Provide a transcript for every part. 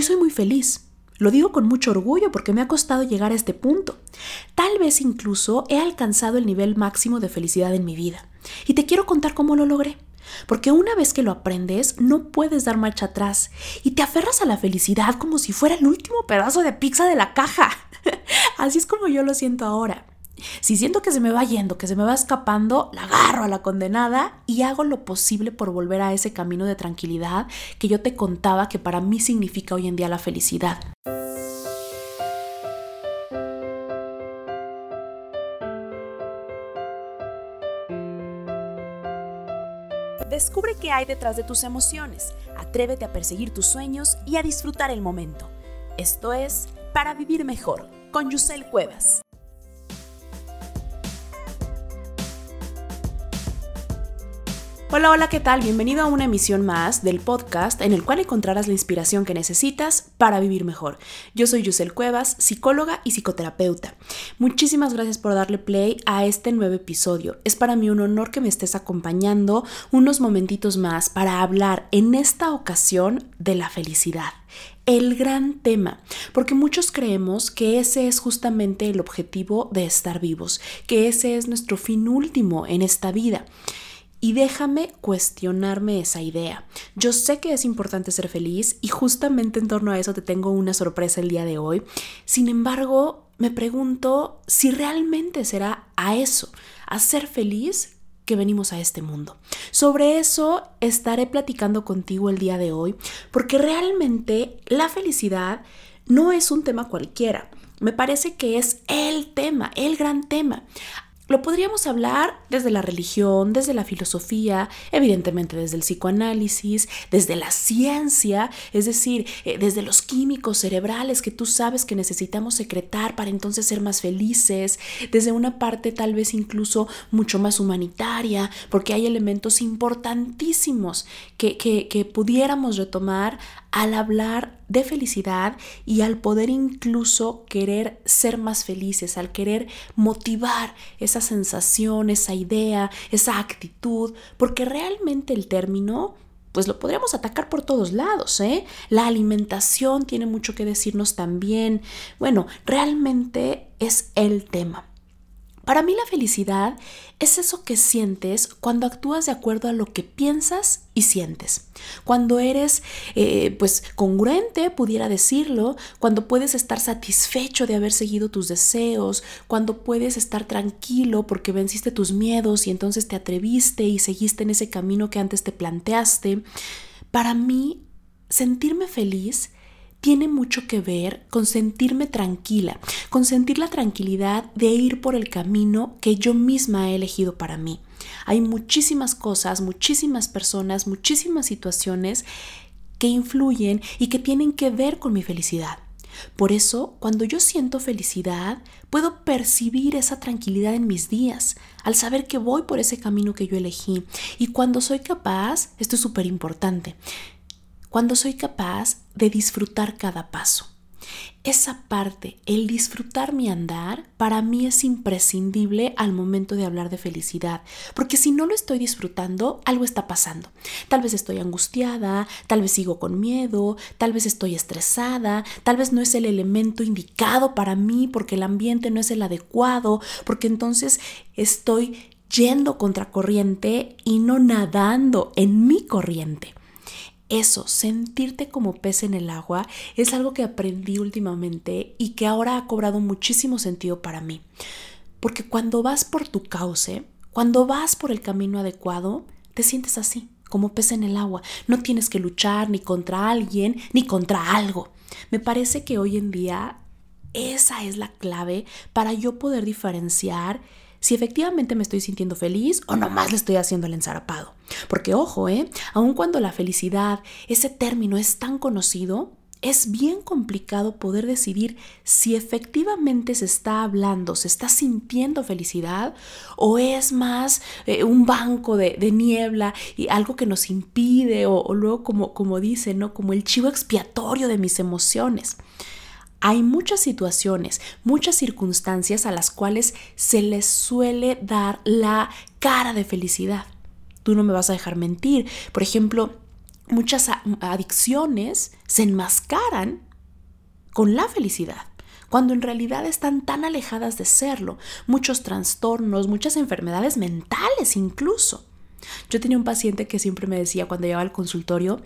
Hoy soy muy feliz. Lo digo con mucho orgullo porque me ha costado llegar a este punto. Tal vez incluso he alcanzado el nivel máximo de felicidad en mi vida. Y te quiero contar cómo lo logré. Porque una vez que lo aprendes, no puedes dar marcha atrás y te aferras a la felicidad como si fuera el último pedazo de pizza de la caja. Así es como yo lo siento ahora. Si siento que se me va yendo, que se me va escapando, la agarro a la condenada y hago lo posible por volver a ese camino de tranquilidad que yo te contaba que para mí significa hoy en día la felicidad. Descubre qué hay detrás de tus emociones, atrévete a perseguir tus sueños y a disfrutar el momento. Esto es Para Vivir Mejor, con Yusel Cuevas. Hola, hola, ¿qué tal? Bienvenido a una emisión más del podcast en el cual encontrarás la inspiración que necesitas para vivir mejor. Yo soy Yusel Cuevas, psicóloga y psicoterapeuta. Muchísimas gracias por darle play a este nuevo episodio. Es para mí un honor que me estés acompañando unos momentitos más para hablar en esta ocasión de la felicidad el gran tema, porque muchos creemos que ese es justamente el objetivo de estar vivos, que ese es nuestro fin último en esta vida. Y déjame cuestionarme esa idea. Yo sé que es importante ser feliz y justamente en torno a eso te tengo una sorpresa el día de hoy. Sin embargo, me pregunto si realmente será a eso, a ser feliz que venimos a este mundo. Sobre eso estaré platicando contigo el día de hoy, porque realmente la felicidad no es un tema cualquiera. Me parece que es el tema, el gran tema. Lo podríamos hablar desde la religión, desde la filosofía, evidentemente desde el psicoanálisis, desde la ciencia, es decir, eh, desde los químicos cerebrales que tú sabes que necesitamos secretar para entonces ser más felices, desde una parte tal vez incluso mucho más humanitaria, porque hay elementos importantísimos que, que, que pudiéramos retomar al hablar de felicidad y al poder incluso querer ser más felices, al querer motivar esa sensación, esa idea, esa actitud, porque realmente el término pues lo podríamos atacar por todos lados, ¿eh? La alimentación tiene mucho que decirnos también. Bueno, realmente es el tema. Para mí la felicidad es eso que sientes cuando actúas de acuerdo a lo que piensas y sientes. Cuando eres, eh, pues, congruente, pudiera decirlo, cuando puedes estar satisfecho de haber seguido tus deseos, cuando puedes estar tranquilo porque venciste tus miedos y entonces te atreviste y seguiste en ese camino que antes te planteaste. Para mí, sentirme feliz tiene mucho que ver con sentirme tranquila, con sentir la tranquilidad de ir por el camino que yo misma he elegido para mí. Hay muchísimas cosas, muchísimas personas, muchísimas situaciones que influyen y que tienen que ver con mi felicidad. Por eso, cuando yo siento felicidad, puedo percibir esa tranquilidad en mis días, al saber que voy por ese camino que yo elegí. Y cuando soy capaz, esto es súper importante, cuando soy capaz de disfrutar cada paso. Esa parte, el disfrutar mi andar, para mí es imprescindible al momento de hablar de felicidad, porque si no lo estoy disfrutando, algo está pasando. Tal vez estoy angustiada, tal vez sigo con miedo, tal vez estoy estresada, tal vez no es el elemento indicado para mí porque el ambiente no es el adecuado, porque entonces estoy yendo contra corriente y no nadando en mi corriente eso, sentirte como pez en el agua, es algo que aprendí últimamente y que ahora ha cobrado muchísimo sentido para mí. Porque cuando vas por tu cauce, cuando vas por el camino adecuado, te sientes así, como pez en el agua. No tienes que luchar ni contra alguien ni contra algo. Me parece que hoy en día esa es la clave para yo poder diferenciar si efectivamente me estoy sintiendo feliz o nomás le estoy haciendo el ensarapado. Porque ojo, ¿eh? Aun cuando la felicidad, ese término es tan conocido, es bien complicado poder decidir si efectivamente se está hablando, se está sintiendo felicidad o es más eh, un banco de, niebla y algo que nos impide o, o luego como, como dice, ¿no? Como el chivo expiatorio de mis emociones. Hay muchas situaciones, muchas circunstancias a las cuales se les suele dar la cara de felicidad. Tú no me vas a dejar mentir. Por ejemplo, muchas adicciones se enmascaran con la felicidad, cuando en realidad están tan alejadas de serlo. Muchos trastornos, muchas enfermedades mentales incluso. Yo tenía un paciente que siempre me decía cuando llegaba al consultorio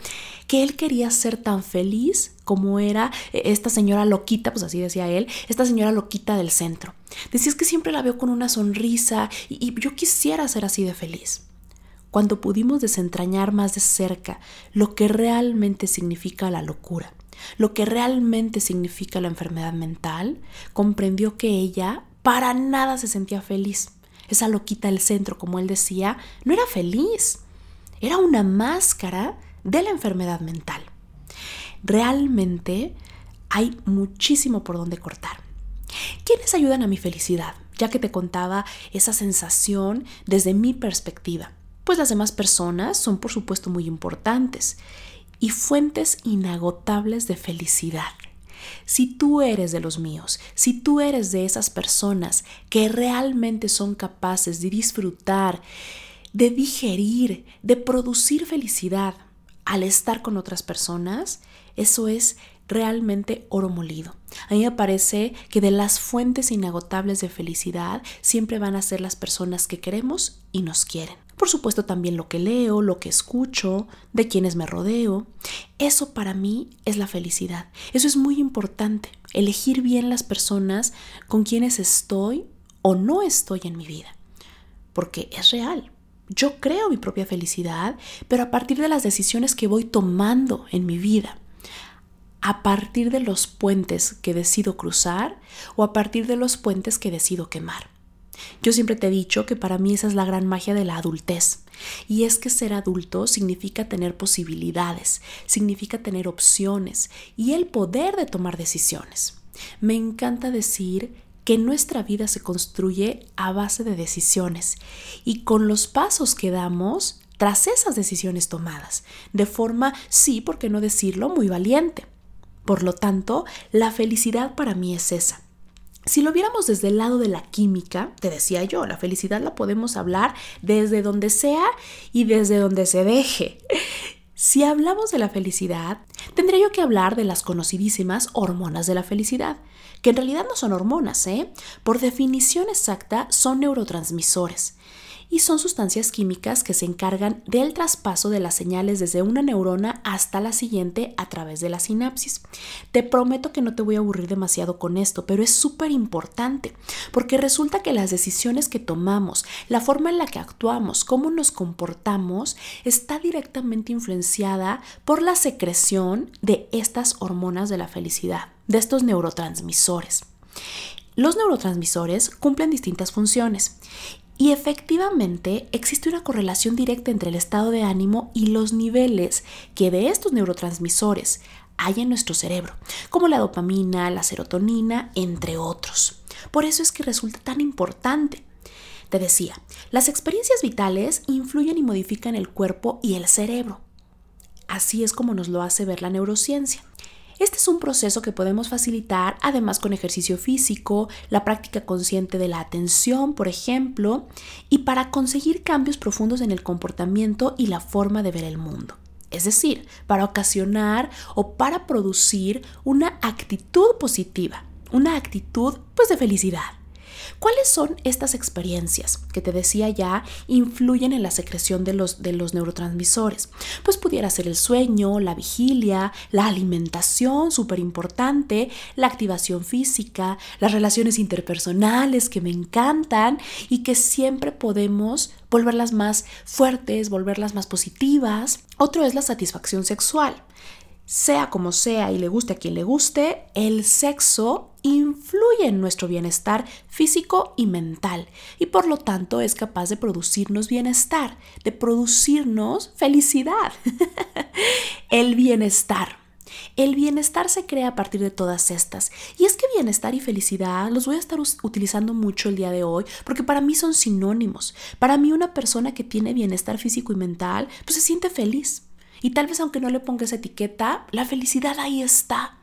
que él quería ser tan feliz como era eh, esta señora loquita, pues así decía él, esta señora loquita del centro. Decía que siempre la veo con una sonrisa y yo quisiera ser así de feliz. Cuando pudimos desentrañar más de cerca lo que realmente significa la locura, lo que realmente significa la enfermedad mental, comprendió que ella para nada se sentía feliz esa loquita del centro, como él decía, no era feliz. Era una máscara de la enfermedad mental. Realmente hay muchísimo por donde cortar. ¿Quiénes ayudan a mi felicidad? Ya que te contaba esa sensación desde mi perspectiva. Pues las demás personas son por supuesto muy importantes y fuentes inagotables de felicidad. Si tú eres de los míos, si tú eres de esas personas que realmente son capaces de disfrutar, de digerir, de producir felicidad al estar con otras personas, eso es realmente oro molido. A mí me parece que de las fuentes inagotables de felicidad siempre van a ser las personas que queremos y nos quieren. Por supuesto también lo que leo, lo que escucho, de quienes me rodeo. Eso para mí es la felicidad. Eso es muy importante. Elegir bien las personas con quienes estoy o no estoy en mi vida. Porque es real. Yo creo mi propia felicidad, pero a partir de las decisiones que voy tomando en mi vida. A partir de los puentes que decido cruzar o a partir de los puentes que decido quemar. Yo siempre te he dicho que para mí esa es la gran magia de la adultez. Y es que ser adulto significa tener posibilidades, significa tener opciones y el poder de tomar decisiones. Me encanta decir que nuestra vida se construye a base de decisiones y con los pasos que damos tras esas decisiones tomadas, de forma, sí, por qué no decirlo, muy valiente. Por lo tanto, la felicidad para mí es esa, si lo viéramos desde el lado de la química, te decía yo, la felicidad la podemos hablar desde donde sea y desde donde se deje. Si hablamos de la felicidad, tendría yo que hablar de las conocidísimas hormonas de la felicidad, que en realidad no son hormonas, ¿eh? Por definición exacta, son neurotransmisores y son sustancias químicas que se encargan del traspaso de las señales desde una neurona hasta la siguiente a través de la sinapsis. Te prometo que no te voy a aburrir demasiado con esto, pero es súper importante porque resulta que las decisiones que tomamos, la forma en la que actuamos, cómo nos comportamos, está directamente influenciada por la secreción de estas hormonas de la felicidad, de estos neurotransmisores. Los neurotransmisores cumplen distintas funciones y efectivamente existe una correlación directa entre el estado de ánimo y los niveles que de estos neurotransmisores hay en nuestro cerebro, como la dopamina, la serotonina, entre otros. Por eso es que resulta tan importante. Te decía, las experiencias vitales influyen y modifican el cuerpo y el cerebro. Así es como nos lo hace ver la neurociencia. Este es un proceso que podemos facilitar además con ejercicio físico, la práctica consciente de la atención, por ejemplo, y para conseguir cambios profundos en el comportamiento y la forma de ver el mundo. Es decir, para ocasionar o para producir una actitud positiva, una actitud pues de felicidad. ¿Cuáles son estas experiencias que te decía ya influyen en la secreción de los, de los neurotransmisores? Pues pudiera ser el sueño, la vigilia, la alimentación, súper importante, la activación física, las relaciones interpersonales que me encantan y que siempre podemos volverlas más fuertes, volverlas más positivas. Otro es la satisfacción sexual. Sea como sea y le guste a quien le guste, el sexo influye en nuestro bienestar físico y mental y por lo tanto es capaz de producirnos bienestar, de producirnos felicidad. el bienestar. El bienestar se crea a partir de todas estas. Y es que bienestar y felicidad los voy a estar utilizando mucho el día de hoy porque para mí son sinónimos. Para mí una persona que tiene bienestar físico y mental pues se siente feliz. Y tal vez aunque no le pongas etiqueta, la felicidad ahí está.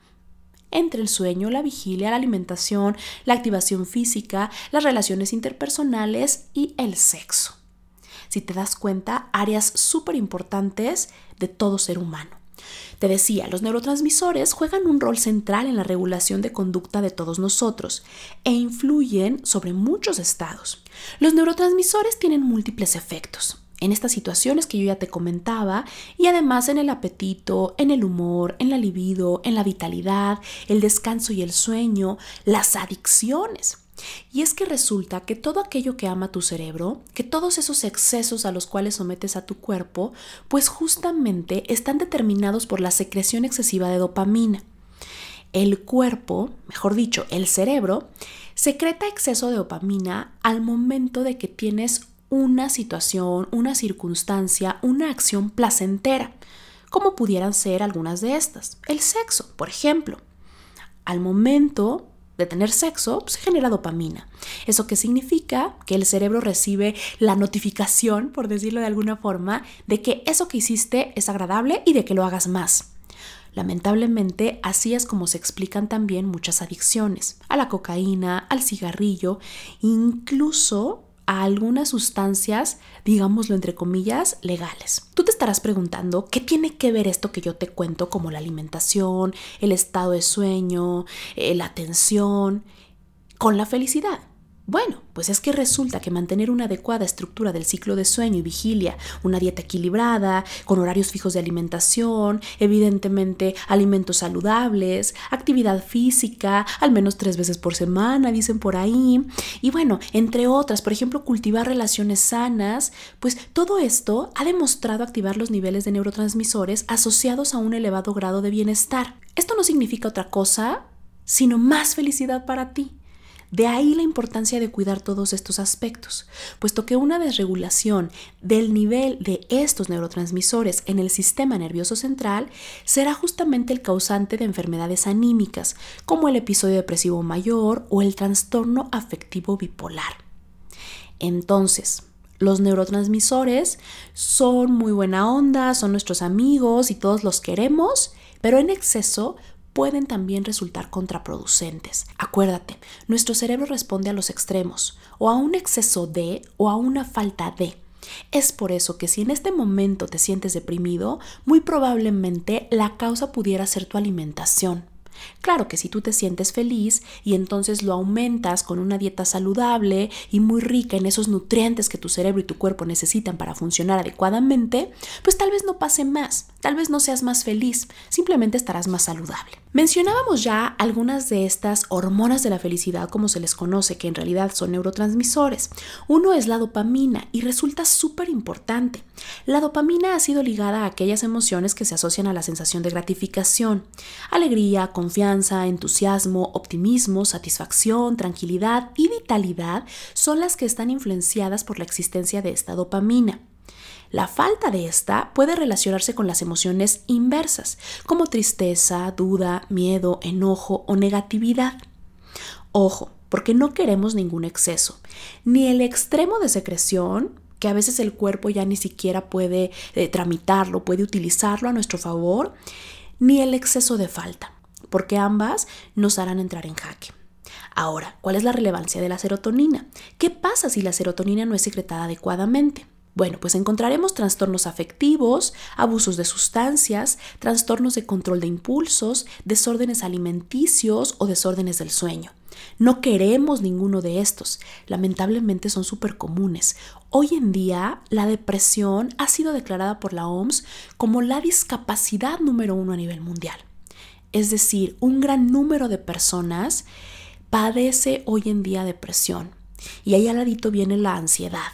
Entre el sueño, la vigilia, la alimentación, la activación física, las relaciones interpersonales y el sexo. si te das cuenta, áreas súper importantes de todo ser humano. Te decía, los neurotransmisores juegan un rol central en la regulación de conducta de todos nosotros e influyen sobre muchos estados. Los neurotransmisores tienen múltiples efectos en estas situaciones que yo ya te comentaba y además en el apetito, en el humor, en la libido, en la vitalidad, el descanso y el sueño, las adicciones. Y es que resulta que todo aquello que ama tu cerebro, que todos esos excesos a los cuales sometes a tu cuerpo, pues justamente están determinados por la secreción excesiva de dopamina. El cuerpo, mejor dicho, el cerebro, secreta exceso de dopamina al momento de que tienes una situación, una circunstancia, una acción placentera, como pudieran ser algunas de estas. El sexo, por ejemplo. Al momento de tener sexo, se genera dopamina. ¿Eso qué significa? Que el cerebro recibe la notificación, por decirlo de alguna forma, de que eso que hiciste es agradable y de que lo hagas más. Lamentablemente, así es como se explican también muchas adicciones, a la cocaína, al cigarrillo, incluso a algunas sustancias, digámoslo entre comillas, legales. Tú te estarás preguntando, ¿qué tiene que ver esto que yo te cuento como la alimentación, el estado de sueño, eh, la atención, con la felicidad? Bueno, pues es que resulta que mantener una adecuada estructura del ciclo de sueño y vigilia, una dieta equilibrada, con horarios fijos de alimentación, evidentemente alimentos saludables, actividad física, al menos tres veces por semana, dicen por ahí, y bueno, entre otras, por ejemplo, cultivar relaciones sanas, pues todo esto ha demostrado activar los niveles de neurotransmisores asociados a un elevado grado de bienestar. Esto no significa otra cosa, sino más felicidad para ti. De ahí la importancia de cuidar todos estos aspectos, puesto que una desregulación del nivel de estos neurotransmisores en el sistema nervioso central será justamente el causante de enfermedades anímicas, como el episodio depresivo mayor o el trastorno afectivo bipolar. Entonces, los neurotransmisores son muy buena onda, son nuestros amigos y todos los queremos, pero en exceso pueden también resultar contraproducentes. Acuérdate, nuestro cerebro responde a los extremos, o a un exceso de o a una falta de. Es por eso que si en este momento te sientes deprimido, muy probablemente la causa pudiera ser tu alimentación. Claro que si tú te sientes feliz y entonces lo aumentas con una dieta saludable y muy rica en esos nutrientes que tu cerebro y tu cuerpo necesitan para funcionar adecuadamente, pues tal vez no pase más, tal vez no seas más feliz, simplemente estarás más saludable. Mencionábamos ya algunas de estas hormonas de la felicidad, como se les conoce, que en realidad son neurotransmisores. Uno es la dopamina y resulta súper importante. La dopamina ha sido ligada a aquellas emociones que se asocian a la sensación de gratificación, alegría, confianza, entusiasmo, optimismo, satisfacción, tranquilidad y vitalidad son las que están influenciadas por la existencia de esta dopamina. La falta de esta puede relacionarse con las emociones inversas, como tristeza, duda, miedo, enojo o negatividad. Ojo, porque no queremos ningún exceso, ni el extremo de secreción, que a veces el cuerpo ya ni siquiera puede eh, tramitarlo, puede utilizarlo a nuestro favor, ni el exceso de falta, porque ambas nos harán entrar en jaque. Ahora, ¿cuál es la relevancia de la serotonina? ¿Qué pasa si la serotonina no es secretada adecuadamente? Bueno, pues encontraremos trastornos afectivos, abusos de sustancias, trastornos de control de impulsos, desórdenes alimenticios o desórdenes del sueño. No queremos ninguno de estos. Lamentablemente son súper comunes. Hoy en día la depresión ha sido declarada por la OMS como la discapacidad número uno a nivel mundial. Es decir, un gran número de personas padece hoy en día depresión. Y ahí al ladito viene la ansiedad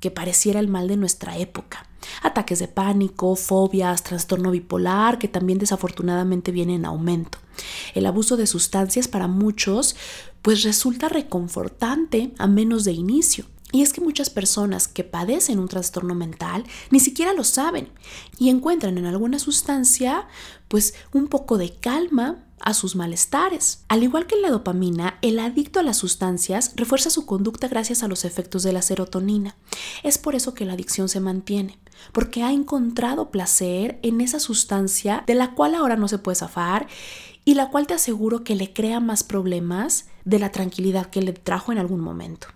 que pareciera el mal de nuestra época. Ataques de pánico, fobias, trastorno bipolar, que también desafortunadamente viene en aumento. El abuso de sustancias para muchos pues resulta reconfortante a menos de inicio. Y es que muchas personas que padecen un trastorno mental ni siquiera lo saben y encuentran en alguna sustancia pues un poco de calma a sus malestares. Al igual que la dopamina, el adicto a las sustancias refuerza su conducta gracias a los efectos de la serotonina. Es por eso que la adicción se mantiene, porque ha encontrado placer en esa sustancia de la cual ahora no se puede zafar y la cual te aseguro que le crea más problemas de la tranquilidad que le trajo en algún momento.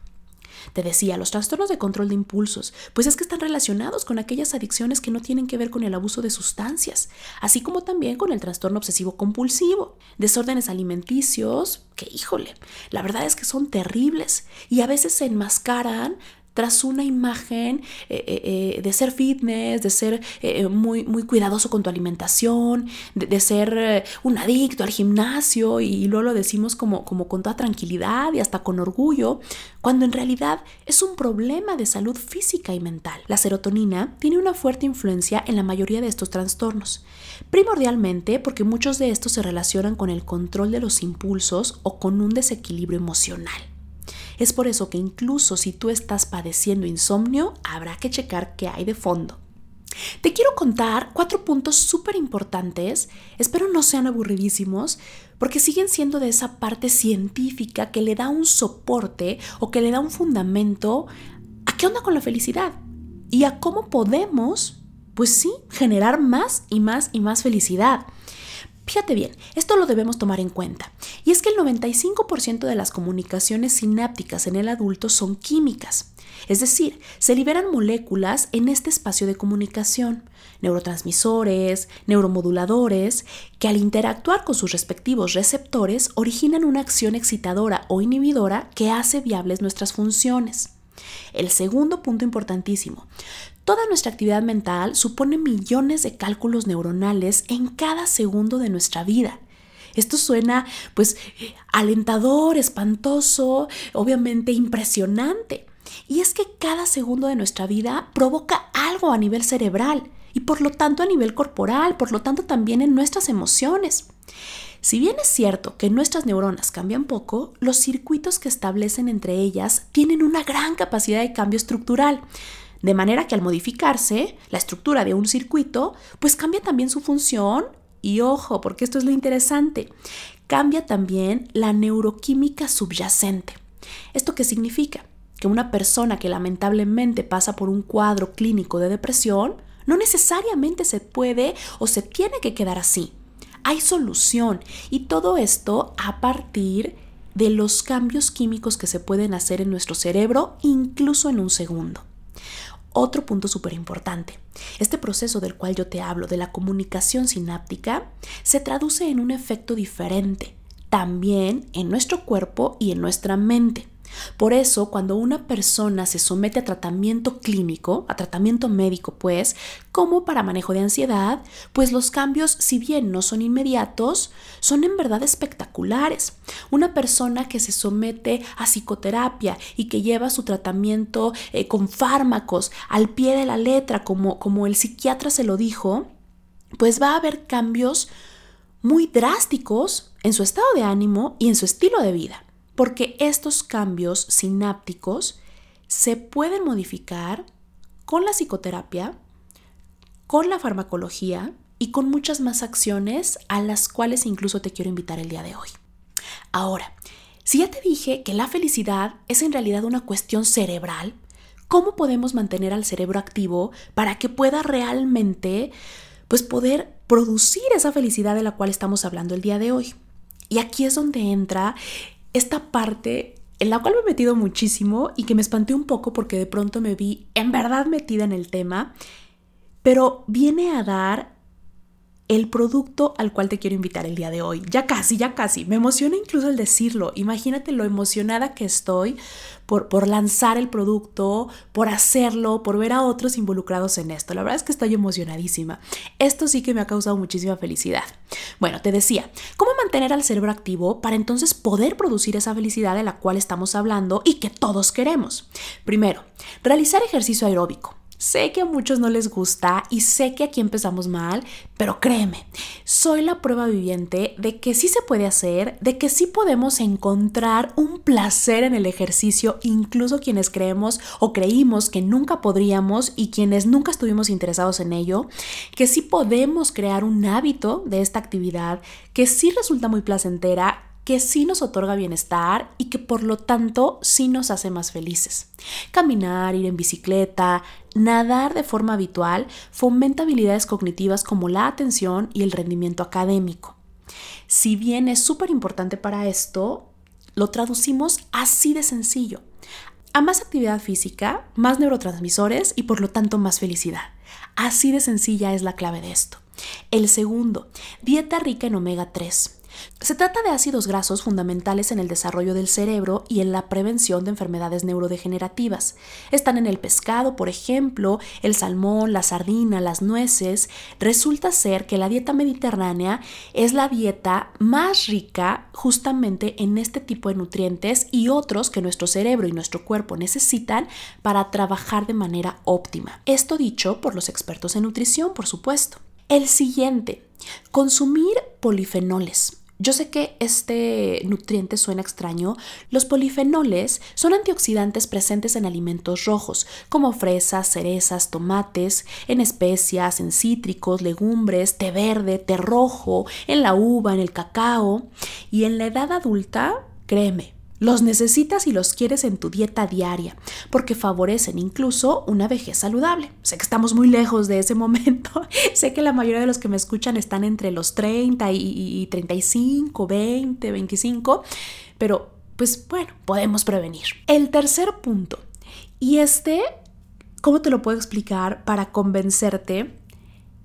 Te decía, los trastornos de control de impulsos, pues es que están relacionados con aquellas adicciones que no tienen que ver con el abuso de sustancias, así como también con el trastorno obsesivo compulsivo, desórdenes alimenticios, que híjole, la verdad es que son terribles y a veces se enmascaran tras una imagen eh, eh, eh, de ser fitness, de ser muy, muy cuidadoso con tu alimentación, de, ser un adicto al gimnasio y, luego lo decimos como, como con toda tranquilidad y hasta con orgullo, cuando en realidad es un problema de salud física y mental. La serotonina tiene una fuerte influencia en la mayoría de estos trastornos, primordialmente porque muchos de estos se relacionan con el control de los impulsos o con un desequilibrio emocional. Es por eso que incluso si tú estás padeciendo insomnio, habrá que checar qué hay de fondo. Te quiero contar cuatro puntos súper importantes, espero no sean aburridísimos, porque siguen siendo de esa parte científica que le da un soporte o que le da un fundamento a qué onda con la felicidad y a cómo podemos, pues sí, generar más y más y más felicidad. Fíjate bien, esto lo debemos tomar en cuenta. Y es que el 95% de las comunicaciones sinápticas en el adulto son químicas. Es decir, se liberan moléculas en este espacio de comunicación, neurotransmisores, neuromoduladores, que al interactuar con sus respectivos receptores originan una acción excitadora o inhibidora que hace viables nuestras funciones. El segundo punto importantísimo, Toda nuestra actividad mental supone millones de cálculos neuronales en cada segundo de nuestra vida. Esto suena pues alentador, espantoso, obviamente impresionante. Y es que cada segundo de nuestra vida provoca algo a nivel cerebral y por lo tanto a nivel corporal, por lo tanto también en nuestras emociones. Si bien es cierto que nuestras neuronas cambian poco, los circuitos que establecen entre ellas tienen una gran capacidad de cambio estructural. De manera que al modificarse la estructura de un circuito, pues cambia también su función y ojo, porque esto es lo interesante, cambia también la neuroquímica subyacente. ¿Esto qué significa? Que una persona que lamentablemente pasa por un cuadro clínico de depresión no necesariamente se puede o se tiene que quedar así. Hay solución y todo esto a partir de los cambios químicos que se pueden hacer en nuestro cerebro incluso en un segundo. Otro punto súper importante. Este proceso del cual yo te hablo, de la comunicación sináptica, se traduce en un efecto diferente, también en nuestro cuerpo y en nuestra mente. Por eso, cuando una persona se somete a tratamiento clínico, a tratamiento médico, pues, como para manejo de ansiedad, pues los cambios, si bien no son inmediatos, son en verdad espectaculares. Una persona que se somete a psicoterapia y que lleva su tratamiento eh, con fármacos al pie de la letra, como, como el psiquiatra se lo dijo, pues va a haber cambios muy drásticos en su estado de ánimo y en su estilo de vida porque estos cambios sinápticos se pueden modificar con la psicoterapia, con la farmacología y con muchas más acciones a las cuales incluso te quiero invitar el día de hoy. Ahora, si ya te dije que la felicidad es en realidad una cuestión cerebral, ¿cómo podemos mantener al cerebro activo para que pueda realmente pues poder producir esa felicidad de la cual estamos hablando el día de hoy? Y aquí es donde entra esta parte en la cual me he metido muchísimo y que me espanté un poco porque de pronto me vi en verdad metida en el tema, pero viene a dar el producto al cual te quiero invitar el día de hoy. Ya casi, ya casi. Me emociona incluso el decirlo. Imagínate lo emocionada que estoy por, por lanzar el producto, por hacerlo, por ver a otros involucrados en esto. La verdad es que estoy emocionadísima. Esto sí que me ha causado muchísima felicidad. Bueno, te decía, ¿cómo mantener al cerebro activo para entonces poder producir esa felicidad de la cual estamos hablando y que todos queremos? Primero, realizar ejercicio aeróbico. Sé que a muchos no les gusta y sé que aquí empezamos mal, pero créeme, soy la prueba viviente de que sí se puede hacer, de que sí podemos encontrar un placer en el ejercicio, incluso quienes creemos o creímos que nunca podríamos y quienes nunca estuvimos interesados en ello, que sí podemos crear un hábito de esta actividad que sí resulta muy placentera que sí nos otorga bienestar y que por lo tanto sí nos hace más felices. Caminar, ir en bicicleta, nadar de forma habitual fomenta habilidades cognitivas como la atención y el rendimiento académico. Si bien es súper importante para esto, lo traducimos así de sencillo. A más actividad física, más neurotransmisores y por lo tanto más felicidad. Así de sencilla es la clave de esto. El segundo, dieta rica en omega 3. Se trata de ácidos grasos fundamentales en el desarrollo del cerebro y en la prevención de enfermedades neurodegenerativas. Están en el pescado, por ejemplo, el salmón, la sardina, las nueces. Resulta ser que la dieta mediterránea es la dieta más rica justamente en este tipo de nutrientes y otros que nuestro cerebro y nuestro cuerpo necesitan para trabajar de manera óptima. Esto dicho por los expertos en nutrición, por supuesto. El siguiente, consumir polifenoles. Yo sé que este nutriente suena extraño. Los polifenoles son antioxidantes presentes en alimentos rojos, como fresas, cerezas, tomates, en especias, en cítricos, legumbres, té verde, té rojo, en la uva, en el cacao. Y en la edad adulta, créeme, los necesitas y los quieres en tu dieta diaria, porque favorecen incluso una vejez saludable. Sé que estamos muy lejos de ese momento. sé que la mayoría de los que me escuchan están entre los 30 y, 35, 20, 25, pero pues bueno, podemos prevenir. El tercer punto, y este, ¿cómo te lo puedo explicar para convencerte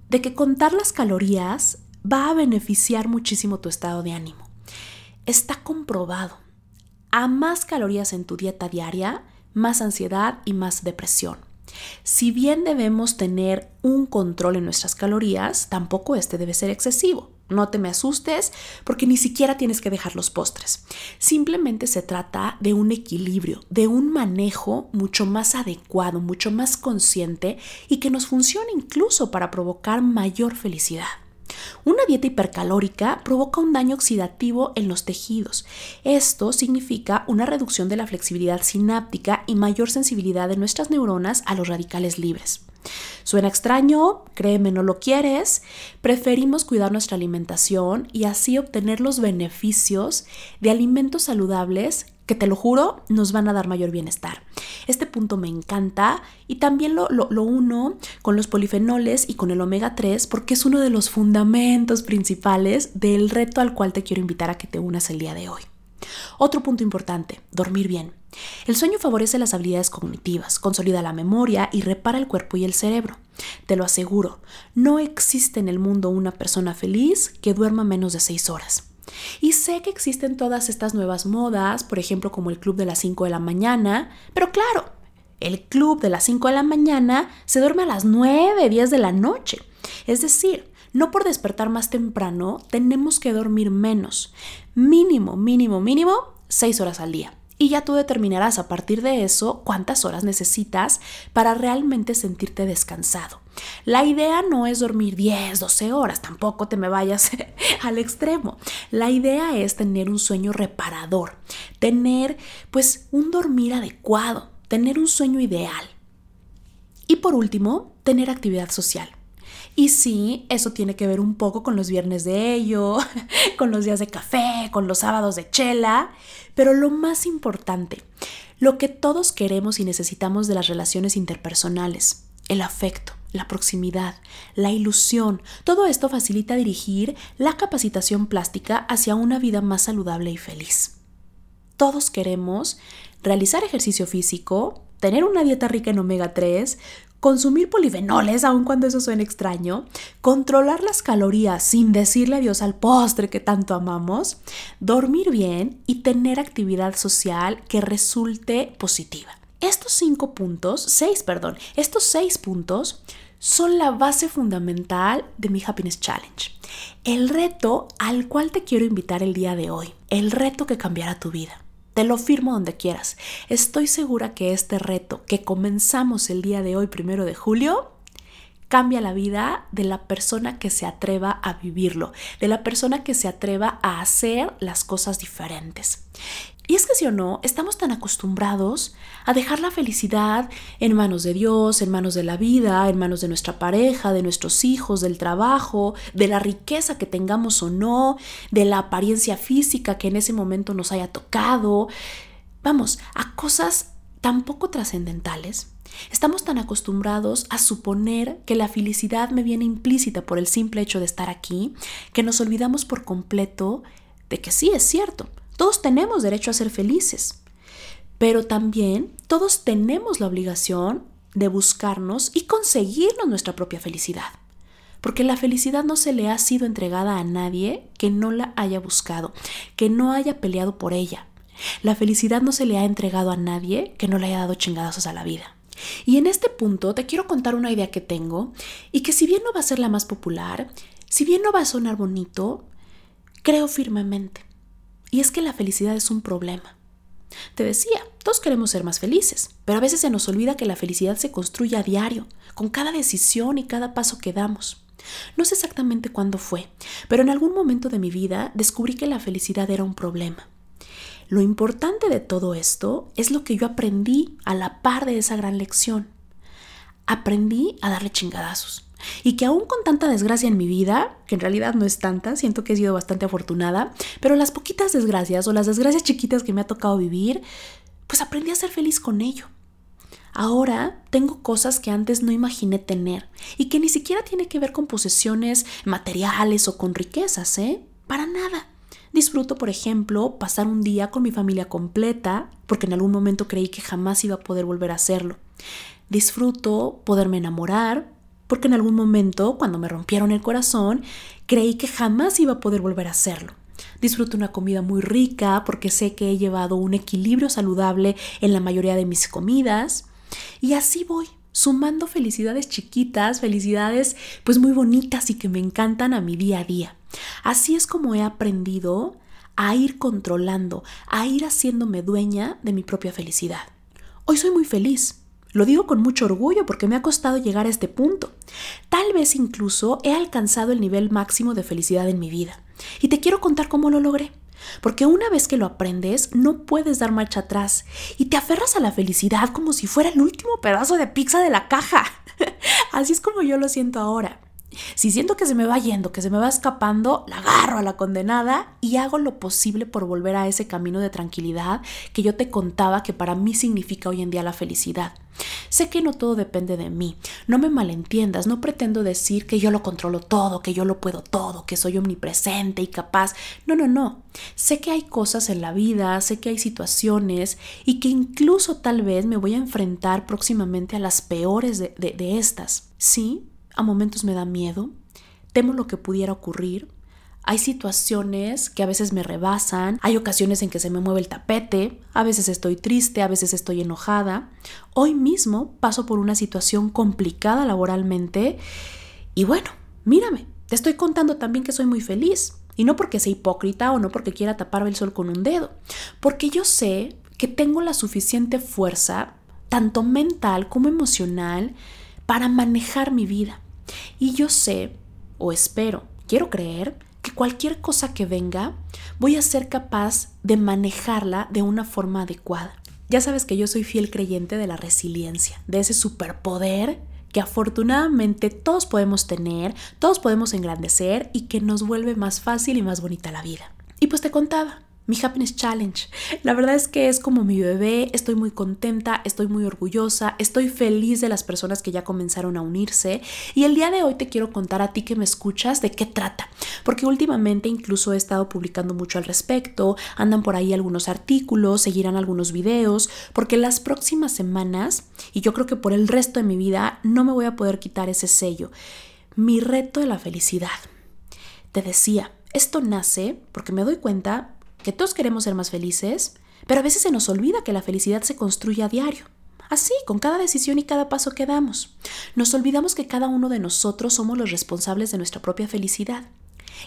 de que contar las calorías va a beneficiar muchísimo tu estado de ánimo? Está comprobado a más calorías en tu dieta diaria, más ansiedad y más depresión. Si bien debemos tener un control en nuestras calorías, tampoco este debe ser excesivo. No te me asustes porque ni siquiera tienes que dejar los postres. Simplemente se trata de un equilibrio, de un manejo mucho más adecuado, mucho más consciente y que nos funcione incluso para provocar mayor felicidad. Una dieta hipercalórica provoca un daño oxidativo en los tejidos. Esto significa una reducción de la flexibilidad sináptica y mayor sensibilidad de nuestras neuronas a los radicales libres. Suena extraño, créeme, no lo quieres. Preferimos cuidar nuestra alimentación y así obtener los beneficios de alimentos saludables que te lo juro, nos van a dar mayor bienestar. Este punto me encanta y también lo, uno con los polifenoles y con el omega 3 porque es uno de los fundamentos principales del reto al cual te quiero invitar a que te unas el día de hoy. Otro punto importante, dormir bien. El sueño favorece las habilidades cognitivas, consolida la memoria y repara el cuerpo y el cerebro. Te lo aseguro, no existe en el mundo una persona feliz que duerma menos de 6 horas. Y sé que existen todas estas nuevas modas, por ejemplo como el club de las 5 de la mañana, pero claro, el club de las 5 de la mañana se duerme a las 9, 10 de la noche. Es decir, no por despertar más temprano tenemos que dormir menos. Mínimo, mínimo, mínimo 6 horas al día. Y ya tú determinarás a partir de eso cuántas horas necesitas para realmente sentirte descansado. La idea no es dormir 10, 12 horas, tampoco te me vayas al extremo. La idea es tener un sueño reparador, tener pues un dormir adecuado, tener un sueño ideal. Y por último, tener actividad social. Y sí, eso tiene que ver un poco con los viernes de ello, con los días de café, con los sábados de chela, pero lo más importante, lo que todos queremos y necesitamos de las relaciones interpersonales, el afecto, la proximidad, la ilusión, todo esto facilita dirigir la capacitación plástica hacia una vida más saludable y feliz. Todos queremos realizar ejercicio físico, tener una dieta rica en omega 3, consumir polifenoles, aun cuando eso suene extraño, controlar las calorías sin decirle adiós al postre que tanto amamos, dormir bien y tener actividad social que resulte positiva. Estos cinco puntos, seis, perdón, estos seis puntos son la base fundamental de mi Happiness Challenge. El reto al cual te quiero invitar el día de hoy, el reto que cambiará tu vida. Te lo firmo donde quieras. Estoy segura que este reto que comenzamos el día de hoy, primero de julio, cambia la vida de la persona que se atreva a vivirlo, de la persona que se atreva a hacer las cosas diferentes. Y es que si o no, estamos tan acostumbrados a dejar la felicidad en manos de Dios, en manos de la vida, en manos de nuestra pareja, de nuestros hijos, del trabajo, de la riqueza que tengamos o no, de la apariencia física que en ese momento nos haya tocado. Vamos, a cosas tan poco trascendentales. Estamos tan acostumbrados a suponer que la felicidad me viene implícita por el simple hecho de estar aquí, que nos olvidamos por completo de que sí es cierto todos tenemos derecho a ser felices, pero también todos tenemos la obligación de buscarnos y conseguirnos nuestra propia felicidad. Porque la felicidad no se le ha sido entregada a nadie que no la haya buscado, que no haya peleado por ella. La felicidad no se le ha entregado a nadie que no le haya dado chingadazos a la vida. Y en este punto te quiero contar una idea que tengo y que si bien no va a ser la más popular, si bien no va a sonar bonito, creo firmemente. Y es que la felicidad es un problema. Te decía, todos queremos ser más felices, pero a veces se nos olvida que la felicidad se construye a diario, con cada decisión y cada paso que damos. No sé exactamente cuándo fue, pero en algún momento de mi vida descubrí que la felicidad era un problema. Lo importante de todo esto es lo que yo aprendí a la par de esa gran lección. Aprendí a darle chingadazos. Y que aún con tanta desgracia en mi vida, que en realidad no es tanta, siento que he sido bastante afortunada, pero las poquitas desgracias o las desgracias chiquitas que me ha tocado vivir, pues aprendí a ser feliz con ello. Ahora tengo cosas que antes no imaginé tener y que ni siquiera tiene que ver con posesiones materiales o con riquezas, ¿eh? Para nada. Disfruto, por ejemplo, pasar un día con mi familia completa, porque en algún momento creí que jamás iba a poder volver a hacerlo. Disfruto poderme enamorar, porque en algún momento, cuando me rompieron el corazón, creí que jamás iba a poder volver a hacerlo. Disfruto una comida muy rica porque sé que he llevado un equilibrio saludable en la mayoría de mis comidas. Y así voy, sumando felicidades chiquitas, felicidades pues muy bonitas y que me encantan a mi día a día. Así es como he aprendido a ir controlando, a ir haciéndome dueña de mi propia felicidad. Hoy soy muy feliz, lo digo con mucho orgullo porque me ha costado llegar a este punto. Tal vez incluso he alcanzado el nivel máximo de felicidad en mi vida. Y te quiero contar cómo lo logré. Porque una vez que lo aprendes, no puedes dar marcha atrás y te aferras a la felicidad como si fuera el último pedazo de pizza de la caja. Así es como yo lo siento ahora. Si siento que se me va yendo, que se me va escapando, la agarro a la condenada y hago lo posible por volver a ese camino de tranquilidad que yo te contaba que para mí significa hoy en día la felicidad. Sé que no todo depende de mí, no me malentiendas, no pretendo decir que yo lo controlo todo, que yo lo puedo todo, que soy omnipresente y capaz. No, no, no. Sé que hay cosas en la vida, sé que hay situaciones y que incluso tal vez me voy a enfrentar próximamente a las peores de, de estas. Sí, a momentos me da miedo, temo lo que pudiera ocurrir. Hay situaciones que a veces me rebasan, hay ocasiones en que se me mueve el tapete, a veces estoy triste, a veces estoy enojada. Hoy mismo paso por una situación complicada laboralmente y bueno, mírame, te estoy contando también que soy muy feliz. Y no porque sea hipócrita o no porque quiera taparme el sol con un dedo, porque yo sé que tengo la suficiente fuerza, tanto mental como emocional, para manejar mi vida. Y yo sé, o espero, quiero creer, cualquier cosa que venga, voy a ser capaz de manejarla de una forma adecuada. Ya sabes que yo soy fiel creyente de la resiliencia, de ese superpoder que afortunadamente todos podemos tener, todos podemos engrandecer y que nos vuelve más fácil y más bonita la vida. Y pues te contaba, mi Happiness Challenge. La verdad es que es como mi bebé, estoy muy contenta, estoy muy orgullosa, estoy feliz de las personas que ya comenzaron a unirse y el día de hoy te quiero contar a ti que me escuchas de qué trata, porque últimamente incluso he estado publicando mucho al respecto, andan por ahí algunos artículos, seguirán algunos videos, porque las próximas semanas, y yo creo que por el resto de mi vida, no me voy a poder quitar ese sello, mi reto de la felicidad. Te decía, esto nace porque me doy cuenta que todos queremos ser más felices, pero a veces se nos olvida que la felicidad se construye a diario. Así, con cada decisión y cada paso que damos. Nos olvidamos que cada uno de nosotros somos los responsables de nuestra propia felicidad.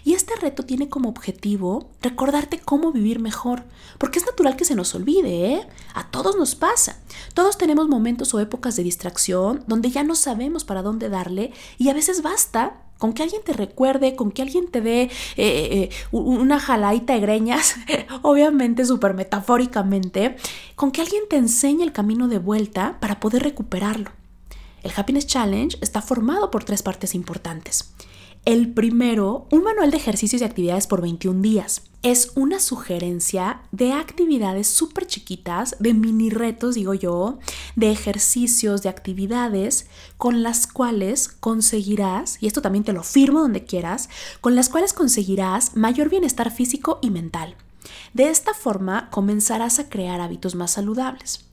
Y este reto tiene como objetivo recordarte cómo vivir mejor, porque es natural que se nos olvide, ¿eh? A todos nos pasa. Todos tenemos momentos o épocas de distracción donde ya no sabemos para dónde darle y a veces basta con que alguien te recuerde, con que alguien te dé eh, eh, una jaladita de greñas, obviamente súper metafóricamente, con que alguien te enseñe el camino de vuelta para poder recuperarlo. El Happiness Challenge está formado por tres partes importantes. El primero, un manual de ejercicios y actividades por 21 días. Es una sugerencia de actividades súper chiquitas, de mini retos, digo yo, de ejercicios, de actividades con las cuales conseguirás, y esto también te lo firmo donde quieras, con las cuales conseguirás mayor bienestar físico y mental. De esta forma comenzarás a crear hábitos más saludables.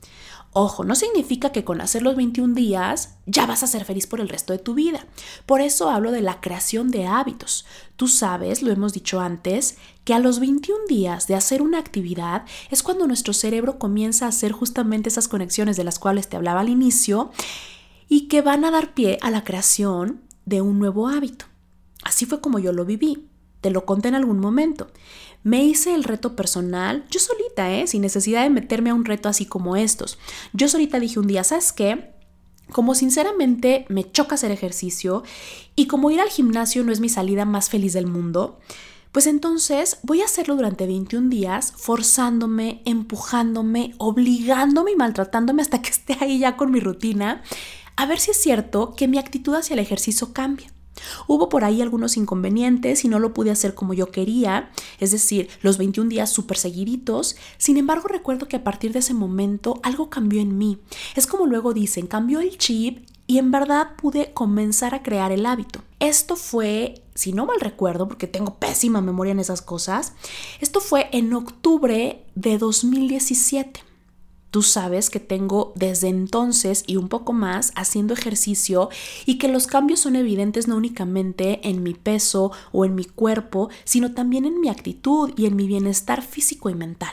Ojo, no significa que con hacer los 21 días ya vas a ser feliz por el resto de tu vida. Por eso hablo de la creación de hábitos. Tú sabes, lo hemos dicho antes, que a los 21 días de hacer una actividad es cuando nuestro cerebro comienza a hacer justamente esas conexiones de las cuales te hablaba al inicio y que van a dar pie a la creación de un nuevo hábito. Así fue como yo lo viví. Te lo conté en algún momento. Me hice el reto personal, yo solita, ¿eh? sin necesidad de meterme a un reto así como estos. Yo solita dije un día, ¿sabes qué? Como sinceramente me choca hacer ejercicio y como ir al gimnasio no es mi salida más feliz del mundo, pues entonces voy a hacerlo durante 21 días, forzándome, empujándome, obligándome y maltratándome hasta que esté ahí ya con mi rutina, a ver si es cierto que mi actitud hacia el ejercicio cambia. Hubo por ahí algunos inconvenientes y no lo pude hacer como yo quería, es decir, los 21 días súper seguiditos. Sin embargo, recuerdo que a partir de ese momento algo cambió en mí. Es como luego dicen, cambió el chip y en verdad pude comenzar a crear el hábito. Esto fue, si no mal recuerdo, porque tengo pésima memoria en esas cosas, esto fue en octubre de 2017. Tú sabes que tengo desde entonces y un poco más haciendo ejercicio y que los cambios son evidentes no únicamente en mi peso o en mi cuerpo, sino también en mi actitud y en mi bienestar físico y mental.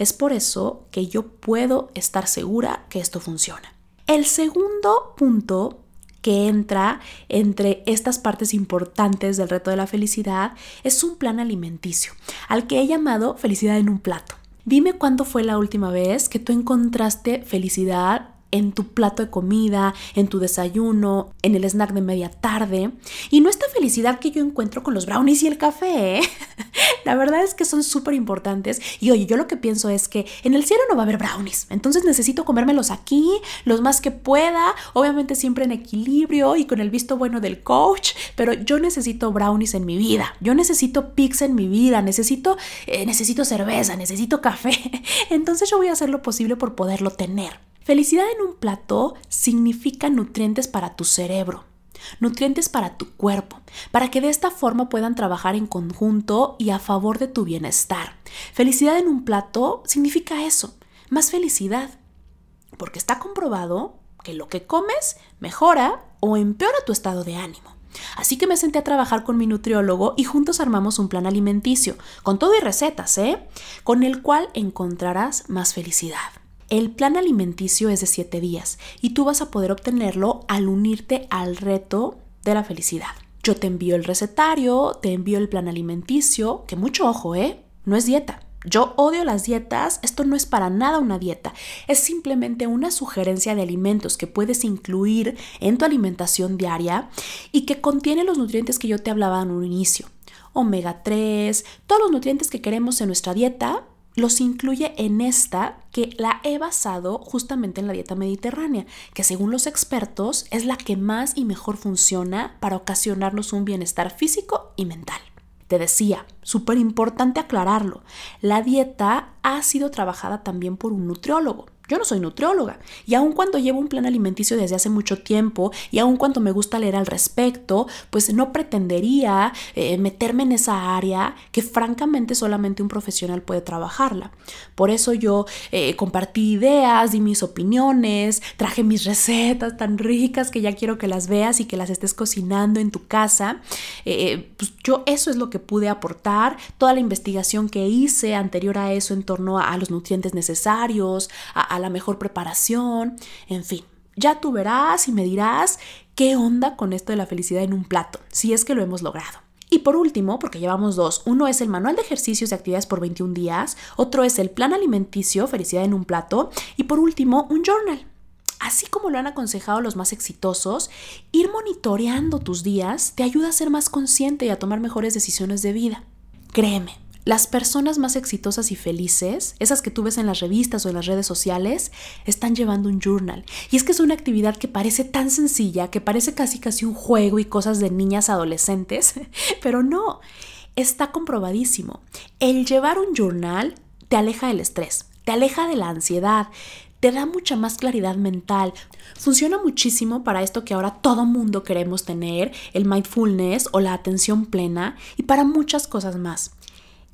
Es por eso que yo puedo estar segura que esto funciona. El segundo punto que entra entre estas partes importantes del reto de la felicidad es un plan alimenticio, al que he llamado felicidad en un plato. Dime cuándo fue la última vez que tú encontraste felicidad en tu plato de comida, en tu desayuno, en el snack de media tarde. Y no esta felicidad que yo encuentro con los brownies y el café. ¿eh? La verdad es que son súper importantes. Y oye, yo lo que pienso es que en el cielo no va a haber brownies. Entonces necesito comérmelos aquí, los más que pueda. Obviamente siempre en equilibrio y con el visto bueno del coach. Pero yo necesito brownies en mi vida. Yo necesito pizza en mi vida. Necesito, eh, necesito cerveza. Necesito café. Entonces yo voy a hacer lo posible por poderlo tener. Felicidad en un plato significa nutrientes para tu cerebro, nutrientes para tu cuerpo, para que de esta forma puedan trabajar en conjunto y a favor de tu bienestar. Felicidad en un plato significa eso, más felicidad, porque está comprobado que lo que comes mejora o empeora tu estado de ánimo. Así que me senté a trabajar con mi nutriólogo y juntos armamos un plan alimenticio, con todo y recetas, ¿eh? Con el cual encontrarás más felicidad. El plan alimenticio es de 7 días y tú vas a poder obtenerlo al unirte al reto de la felicidad. Yo te envío el recetario, te envío el plan alimenticio, que mucho ojo, ¿eh? No es dieta. Yo odio las dietas, esto no es para nada una dieta, es simplemente una sugerencia de alimentos que puedes incluir en tu alimentación diaria y que contiene los nutrientes que yo te hablaba en un inicio. Omega 3, todos los nutrientes que queremos en nuestra dieta, los incluye en esta que la he basado justamente en la dieta mediterránea, que según los expertos es la que más y mejor funciona para ocasionarnos un bienestar físico y mental. Te decía, súper importante aclararlo, la dieta ha sido trabajada también por un nutriólogo. Yo no soy nutrióloga y aun cuando llevo un plan alimenticio desde hace mucho tiempo y aun cuando me gusta leer al respecto, pues no pretendería eh, meterme en esa área que francamente solamente un profesional puede trabajarla. Por eso yo eh, compartí ideas, di mis opiniones, traje mis recetas tan ricas que ya quiero que las veas y que las estés cocinando en tu casa. Eh, pues yo eso es lo que pude aportar, toda la investigación que hice anterior a eso en torno a, los nutrientes necesarios, a la mejor preparación, en fin. Ya tú verás y me dirás qué onda con esto de la felicidad en un plato, si es que lo hemos logrado. Y por último, porque llevamos dos, uno es el manual de ejercicios y actividades por 21 días, otro es el plan alimenticio, felicidad en un plato, y por último, un journal. Así como lo han aconsejado los más exitosos, ir monitoreando tus días te ayuda a ser más consciente y a tomar mejores decisiones de vida. Créeme, las personas más exitosas y felices, esas que tú ves en las revistas o en las redes sociales, están llevando un journal. Y es que es una actividad que parece tan sencilla, que parece casi casi un juego y cosas de niñas adolescentes, pero no, está comprobadísimo. El llevar un journal te aleja del estrés, te aleja de la ansiedad, te da mucha más claridad mental. Funciona muchísimo para esto que ahora todo mundo queremos tener, el mindfulness o la atención plena, y para muchas cosas más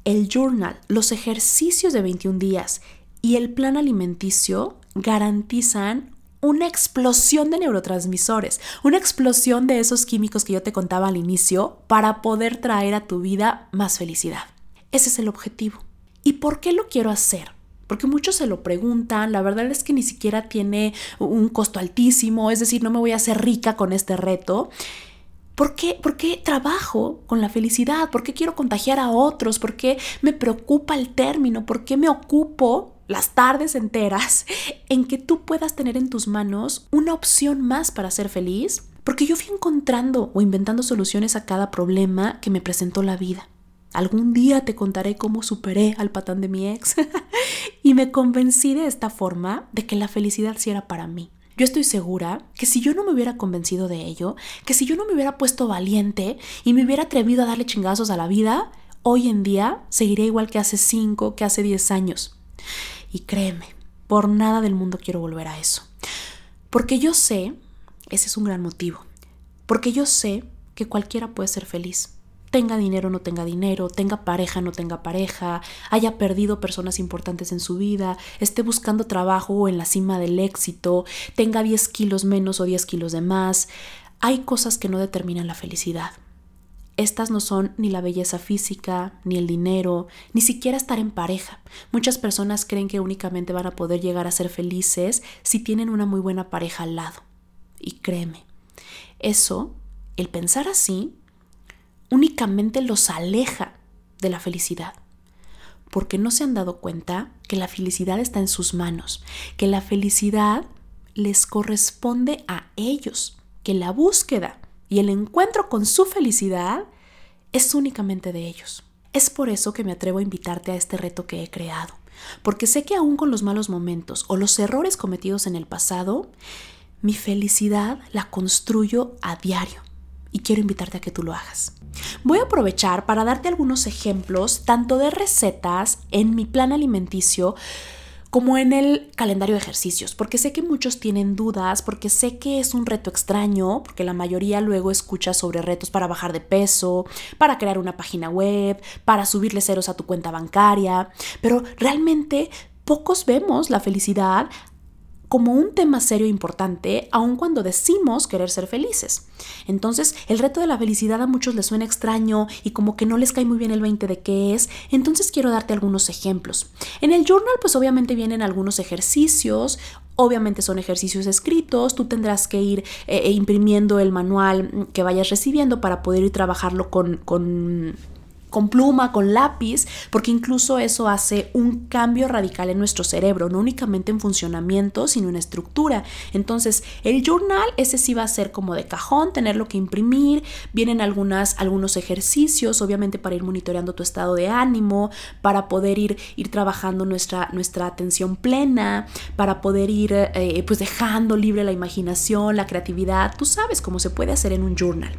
el journal, los ejercicios de 21 días y el plan alimenticio garantizan una explosión de neurotransmisores, una explosión de esos químicos que yo te contaba al inicio para poder traer a tu vida más felicidad. Ese es el objetivo. ¿Y por qué lo quiero hacer? Porque muchos se lo preguntan, la verdad es que ni siquiera tiene un costo altísimo, es decir, no me voy a hacer rica con este reto. ¿Por qué, ¿Por qué trabajo con la felicidad? ¿Por qué quiero contagiar a otros? ¿Por qué me preocupa el término? ¿Por qué me ocupo las tardes enteras en que tú puedas tener en tus manos una opción más para ser feliz? Porque yo fui encontrando o inventando soluciones a cada problema que me presentó la vida. Algún día te contaré cómo superé al patán de mi ex y me convencí de esta forma de que la felicidad sí era para mí. Yo estoy segura que si yo no me hubiera convencido de ello, que si yo no me hubiera puesto valiente y me hubiera atrevido a darle chingazos a la vida, hoy en día seguiría igual que hace 5, que hace 10 años. Y créeme, por nada del mundo quiero volver a eso. Porque yo sé, ese es un gran motivo, porque yo sé que cualquiera puede ser feliz tenga dinero no tenga dinero, tenga pareja no tenga pareja, haya perdido personas importantes en su vida, esté buscando trabajo o en la cima del éxito, tenga 10 kilos menos o 10 kilos de más. Hay cosas que no determinan la felicidad. Estas no son ni la belleza física, ni el dinero, ni siquiera estar en pareja. Muchas personas creen que únicamente van a poder llegar a ser felices si tienen una muy buena pareja al lado. Y créeme, eso, el pensar así, únicamente los aleja de la felicidad, porque no se han dado cuenta que la felicidad está en sus manos, que la felicidad les corresponde a ellos, que la búsqueda y el encuentro con su felicidad es únicamente de ellos. Es por eso que me atrevo a invitarte a este reto que he creado, porque sé que aún con los malos momentos o los errores cometidos en el pasado, mi felicidad la construyo a diario y quiero invitarte a que tú lo hagas. Voy a aprovechar para darte algunos ejemplos tanto de recetas en mi plan alimenticio como en el calendario de ejercicios, porque sé que muchos tienen dudas, porque sé que es un reto extraño, porque la mayoría luego escucha sobre retos para bajar de peso, para crear una página web, para subirle ceros a tu cuenta bancaria, pero realmente pocos vemos la felicidad como un tema serio e importante, aun cuando decimos querer ser felices. Entonces, el reto de la felicidad a muchos les suena extraño y como que no les cae muy bien el 20 de qué es, entonces quiero darte algunos ejemplos. En el journal, pues obviamente vienen algunos ejercicios, Obviamente son ejercicios escritos, tú tendrás que ir eh, eh, imprimiendo el manual que vayas recibiendo para poder ir trabajarlo con, con con pluma, con lápiz, porque incluso eso hace un cambio radical en nuestro cerebro, no únicamente en funcionamiento, sino en estructura. Entonces, el journal, ese sí va a ser como de cajón, tenerlo que imprimir, vienen algunas, algunos ejercicios, obviamente para ir monitoreando tu estado de ánimo, para poder ir, ir trabajando nuestra, nuestra atención plena, para poder ir eh, pues dejando libre la imaginación, la creatividad, tú sabes cómo se puede hacer en un journal.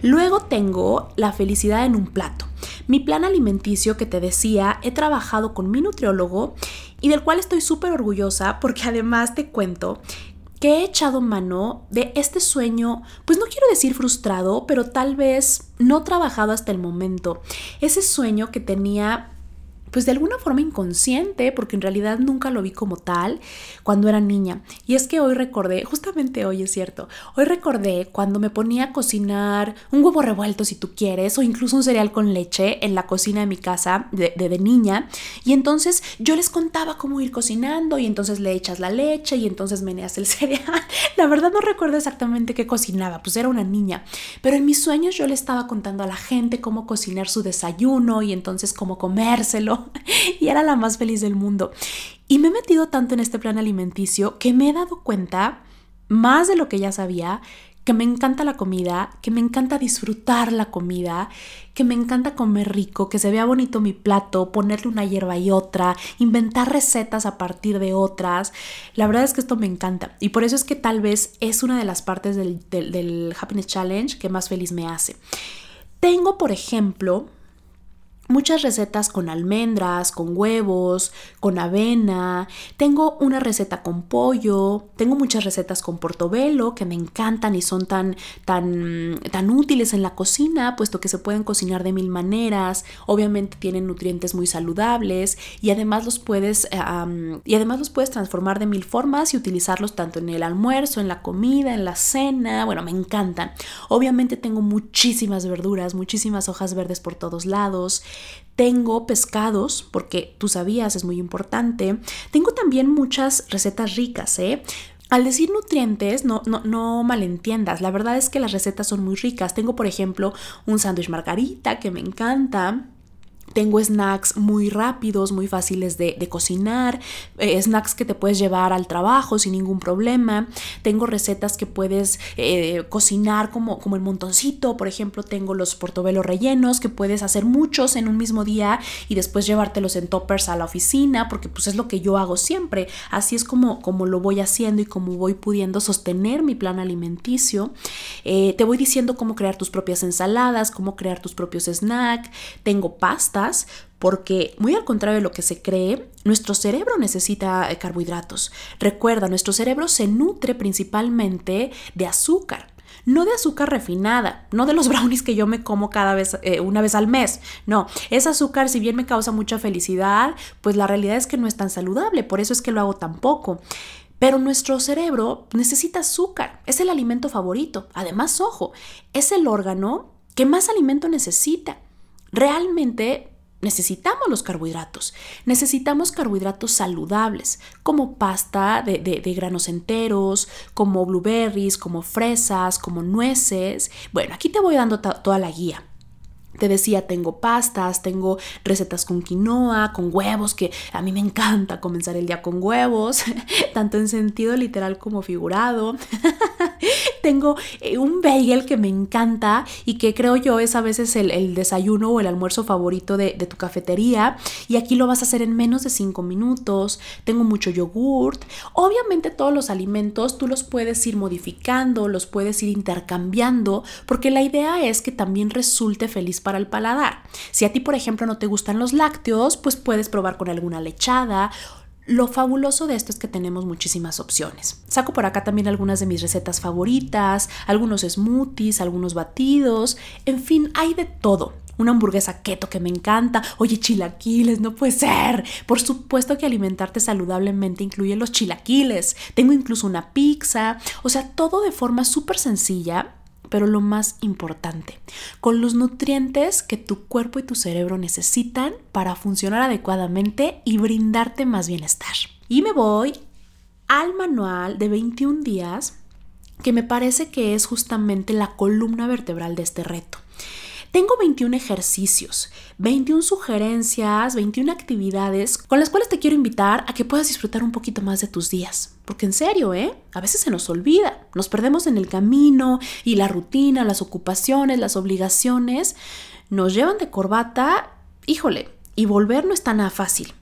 Luego tengo la felicidad en un plato. Mi plan alimenticio que te decía, he trabajado con mi nutriólogo y del cual estoy súper orgullosa porque además te cuento que he echado mano de este sueño, pues no quiero decir frustrado, pero tal vez no trabajado hasta el momento. Ese sueño que tenía pues de alguna forma inconsciente, porque en realidad nunca lo vi como tal cuando era niña. Y es que hoy recordé, justamente hoy es cierto, hoy recordé cuando me ponía a cocinar un huevo revuelto si tú quieres, o incluso un cereal con leche en la cocina de mi casa de, de, niña. Y entonces yo les contaba cómo ir cocinando y entonces le echas la leche y entonces meneas el cereal. La verdad no recuerdo exactamente qué cocinaba, pues era una niña. Pero en mis sueños yo le estaba contando a la gente cómo cocinar su desayuno y entonces cómo comérselo. y era la más feliz del mundo. Y me he metido tanto en este plan alimenticio que me he dado cuenta, más de lo que ya sabía, que me encanta la comida, que me encanta disfrutar la comida, que me encanta comer rico, que se vea bonito mi plato, ponerle una hierba y otra, inventar recetas a partir de otras. La verdad es que esto me encanta y por eso es que tal vez es una de las partes del, del Happiness Challenge que más feliz me hace. Tengo, por ejemplo, muchas recetas con almendras, con huevos, con avena. Tengo una receta con pollo. Tengo muchas recetas con portobelo que me encantan y son tan, tan, tan útiles en la cocina, puesto que se pueden cocinar de mil maneras. Obviamente tienen nutrientes muy saludables y además los puedes, y además los puedes transformar de mil formas y utilizarlos tanto en el almuerzo, en la comida, en la cena. Bueno, me encantan. Obviamente tengo muchísimas verduras, muchísimas hojas verdes por todos lados. Tengo pescados, porque tú sabías, es muy importante. Tengo también muchas recetas ricas, ¿eh? Al decir nutrientes, no, no, no, malentiendas, la verdad es que las recetas son muy ricas. Tengo, por ejemplo, un sándwich margarita que me encanta. Tengo snacks muy rápidos, muy fáciles de, cocinar, eh, snacks que te puedes llevar al trabajo sin ningún problema. Tengo recetas que puedes eh, cocinar como, como el montoncito. Por ejemplo, tengo los portobelos rellenos que puedes hacer muchos en un mismo día y después llevártelos en toppers a la oficina, porque pues es lo que yo hago siempre. Así es como, como lo voy haciendo y como voy pudiendo sostener mi plan alimenticio. Eh, te voy diciendo cómo crear tus propias ensaladas, cómo crear tus propios snacks. Tengo pasta porque, muy al contrario de lo que se cree, nuestro cerebro necesita eh, carbohidratos. Recuerda, nuestro cerebro se nutre principalmente de azúcar. No de azúcar refinada, no de los brownies que yo me como cada vez, eh, una vez al mes. No, ese azúcar, si bien me causa mucha felicidad, pues la realidad es que no es tan saludable, por eso es que lo hago tan poco. Pero nuestro cerebro necesita azúcar, es el alimento favorito. Además, ojo, es el órgano que más alimento necesita. Realmente necesitamos los carbohidratos. Necesitamos carbohidratos saludables, como pasta de, granos enteros, como blueberries, como fresas, como nueces. Bueno, aquí te voy dando toda la guía. Te decía, tengo pastas, tengo recetas con quinoa, con huevos, que a mí me encanta comenzar el día con huevos, tanto en sentido literal como figurado. tengo eh, un bagel que me encanta y que creo yo es a veces el, desayuno o el almuerzo favorito de, de, tu cafetería. Y aquí lo vas a hacer en menos de 5 minutos. Tengo mucho yogurt. Obviamente todos los alimentos tú los puedes ir modificando, los puedes ir intercambiando, porque la idea es que también resulte feliz para el paladar. Si a ti, por ejemplo, no te gustan los lácteos, pues puedes probar con alguna lechada. Lo fabuloso de esto es que tenemos muchísimas opciones. Saco por acá también algunas de mis recetas favoritas, algunos smoothies, algunos batidos, en fin, hay de todo. Una hamburguesa keto que me encanta. Oye, chilaquiles, no puede ser. Por supuesto que alimentarte saludablemente incluye los chilaquiles. Tengo incluso una pizza. O sea, todo de forma súper sencilla pero lo más importante, con los nutrientes que tu cuerpo y tu cerebro necesitan para funcionar adecuadamente y brindarte más bienestar. Y me voy al manual de 21 días que me parece que es justamente la columna vertebral de este reto. Tengo 21 ejercicios, 21 sugerencias, 21 actividades con las cuales te quiero invitar a que puedas disfrutar un poquito más de tus días. Porque en serio, ¿eh? A veces se nos olvida, nos perdemos en el camino y la rutina, las ocupaciones, las obligaciones nos llevan de corbata, híjole, y volver no es tan fácil.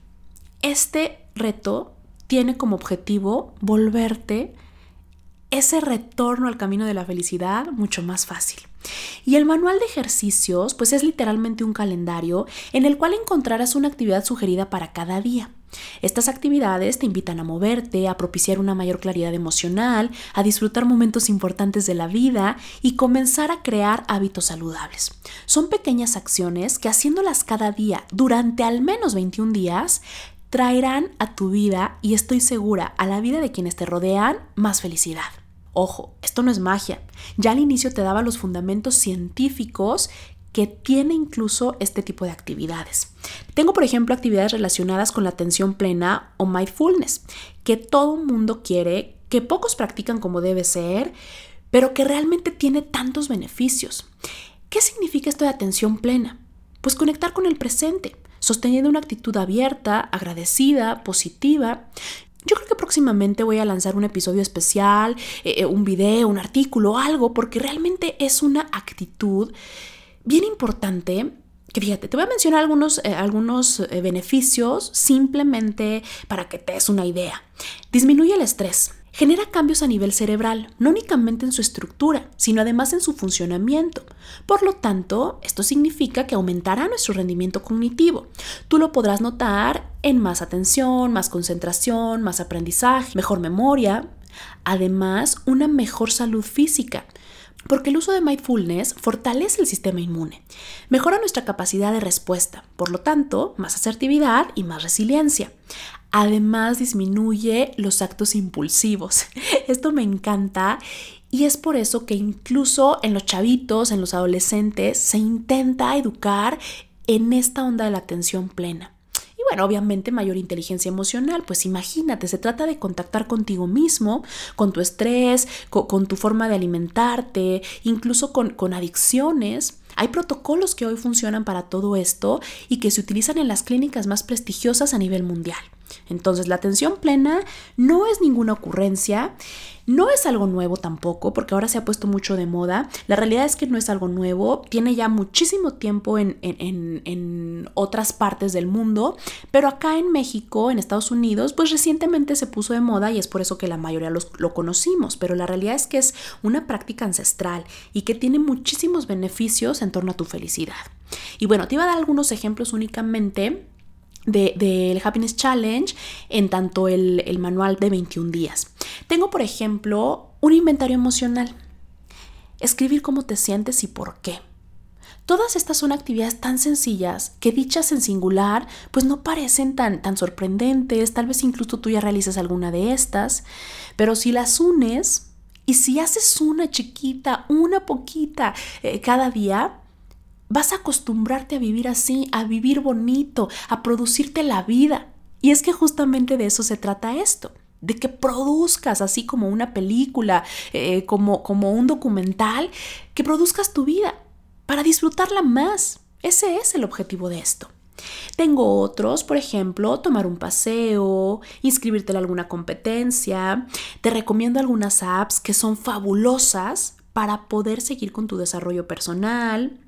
Este reto tiene como objetivo volverte ese retorno al camino de la felicidad mucho más fácil. Y el manual de ejercicios, pues es literalmente un calendario en el cual encontrarás una actividad sugerida para cada día. Estas actividades te invitan a moverte, a propiciar una mayor claridad emocional, a disfrutar momentos importantes de la vida y comenzar a crear hábitos saludables. Son pequeñas acciones que haciéndolas cada día durante al menos 21 días, traerán a tu vida y estoy segura a la vida de quienes te rodean más felicidad. Ojo, esto no es magia. Ya al inicio te daba los fundamentos científicos que tiene incluso este tipo de actividades. Tengo, por ejemplo, actividades relacionadas con la atención plena o mindfulness, que todo mundo quiere, que pocos practican como debe ser, pero que realmente tiene tantos beneficios. ¿Qué significa esto de atención plena? Pues conectar con el presente, sosteniendo una actitud abierta, agradecida, positiva. Yo creo que próximamente voy a lanzar un episodio especial, eh, eh, un video, un artículo, algo, porque realmente es una actitud bien importante. Que fíjate, te voy a mencionar algunos, eh, algunos beneficios simplemente para que te des una idea. Disminuye el estrés. Genera cambios a nivel cerebral, no únicamente en su estructura, sino además en su funcionamiento. Por lo tanto, esto significa que aumentará nuestro rendimiento cognitivo. Tú lo podrás notar en más atención, más concentración, más aprendizaje, mejor memoria, además una mejor salud física. Porque el uso de mindfulness fortalece el sistema inmune, mejora nuestra capacidad de respuesta, por lo tanto, más asertividad y más resiliencia. Además, disminuye los actos impulsivos. Esto me encanta y es por eso que incluso en los chavitos, en los adolescentes, se intenta educar en esta onda de la atención plena. Y bueno, obviamente mayor inteligencia emocional, pues imagínate, se trata de contactar contigo mismo, con tu estrés, con, tu forma de alimentarte, incluso con, adicciones. Hay protocolos que hoy funcionan para todo esto y que se utilizan en las clínicas más prestigiosas a nivel mundial. Entonces, la atención plena no es ninguna ocurrencia, no es algo nuevo tampoco, porque ahora se ha puesto mucho de moda. La realidad es que no es algo nuevo, tiene ya muchísimo tiempo en, otras partes del mundo, pero acá en México, en Estados Unidos, pues recientemente se puso de moda y es por eso que la mayoría lo conocimos, pero la realidad es que es una práctica ancestral y que tiene muchísimos beneficios en torno a tu felicidad. Y bueno, te iba a dar algunos ejemplos únicamente del Happiness Challenge en tanto el, el manual de 21 días. Tengo, por ejemplo, un inventario emocional. Escribir cómo te sientes y por qué. Todas estas son actividades tan sencillas que dichas en singular pues no parecen tan, tan sorprendentes, tal vez incluso tú ya realices alguna de estas, pero si las unes y si haces una chiquita, una poquita eh, cada día, Vas a acostumbrarte a vivir así, a vivir bonito, a producirte la vida. Y es que justamente de eso se trata esto, de que produzcas así como una película, eh, como, como un documental, que produzcas tu vida para disfrutarla más. Ese es el objetivo de esto. Tengo otros, por ejemplo, tomar un paseo, inscribirte en alguna competencia. Te recomiendo algunas apps que son fabulosas para poder seguir con tu desarrollo personal.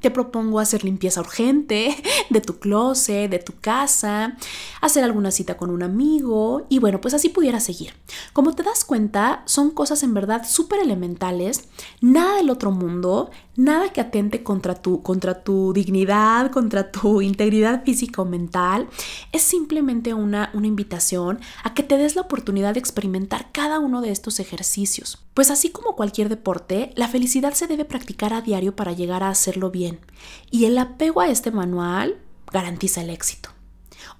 Te propongo hacer limpieza urgente de tu closet, de tu casa, hacer alguna cita con un amigo y bueno, pues así pudiera seguir. Como te das cuenta, son cosas en verdad súper elementales, nada del otro mundo, nada que atente contra tu, contra tu dignidad, contra tu integridad física o mental. Es simplemente una, una invitación a que te des la oportunidad de experimentar cada uno de estos ejercicios. Pues así como cualquier deporte, la felicidad se debe practicar a diario para llegar a hacerlo bien. Y el apego a este manual garantiza el éxito.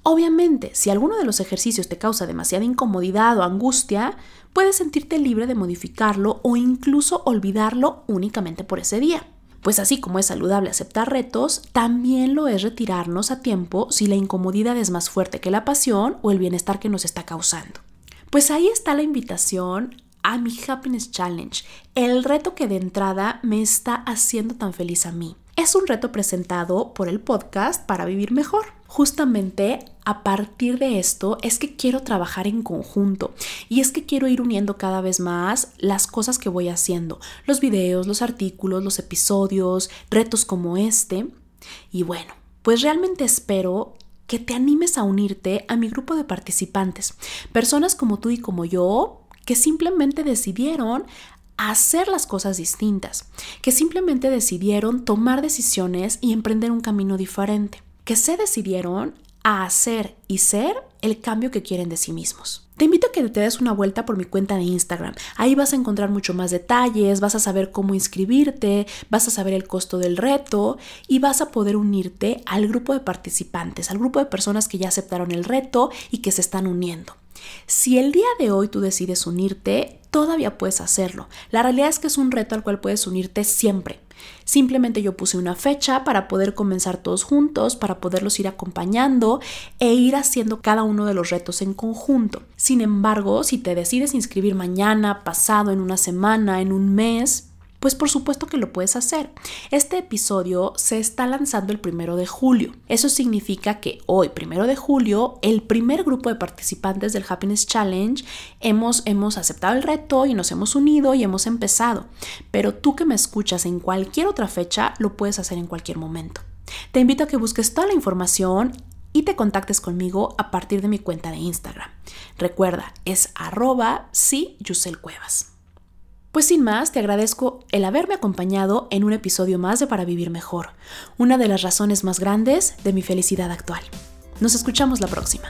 Obviamente, si alguno de los ejercicios te causa demasiada incomodidad o angustia, puedes sentirte libre de modificarlo o incluso olvidarlo únicamente por ese día. Pues así como es saludable aceptar retos, también lo es retirarnos a tiempo si la incomodidad es más fuerte que la pasión o el bienestar que nos está causando. Pues ahí está la invitación a mi Happiness Challenge, el reto que de entrada me está haciendo tan feliz a mí. Es un reto presentado por el podcast para vivir mejor. Justamente a partir de esto es que quiero trabajar en conjunto y es que quiero ir uniendo cada vez más las cosas que voy haciendo, los videos, los artículos, los episodios, retos como este. Y bueno, pues realmente espero que te animes a unirte a mi grupo de participantes, personas como tú y como yo que simplemente decidieron hacer las cosas distintas, que simplemente decidieron tomar decisiones y emprender un camino diferente, que se decidieron a hacer y ser el cambio que quieren de sí mismos. Te invito a que te des una vuelta por mi cuenta de Instagram. Ahí vas a encontrar mucho más detalles, vas a saber cómo inscribirte, vas a saber el costo del reto y vas a poder unirte al grupo de participantes, al grupo de personas que ya aceptaron el reto y que se están uniendo. Si el día de hoy tú decides unirte, todavía puedes hacerlo. La realidad es que es un reto al cual puedes unirte siempre. Simplemente yo puse una fecha para poder comenzar todos juntos, para poderlos ir acompañando e ir haciendo cada uno de los retos en conjunto. Sin embargo, si te decides inscribir mañana, pasado, en una semana, en un mes, pues por supuesto que lo puedes hacer. Este episodio se está lanzando el primero de julio. Eso significa que hoy, primero de julio, el primer grupo de participantes del Happiness Challenge hemos, hemos aceptado el reto y nos hemos unido y hemos empezado. Pero tú que me escuchas en cualquier otra fecha, lo puedes hacer en cualquier momento. Te invito a que busques toda la información y te contactes conmigo a partir de mi cuenta de Instagram. Recuerda, es arroba sí, Cuevas. Pues sin más, te agradezco el haberme acompañado en un episodio más de Para Vivir Mejor, una de las razones más grandes de mi felicidad actual. Nos escuchamos la próxima.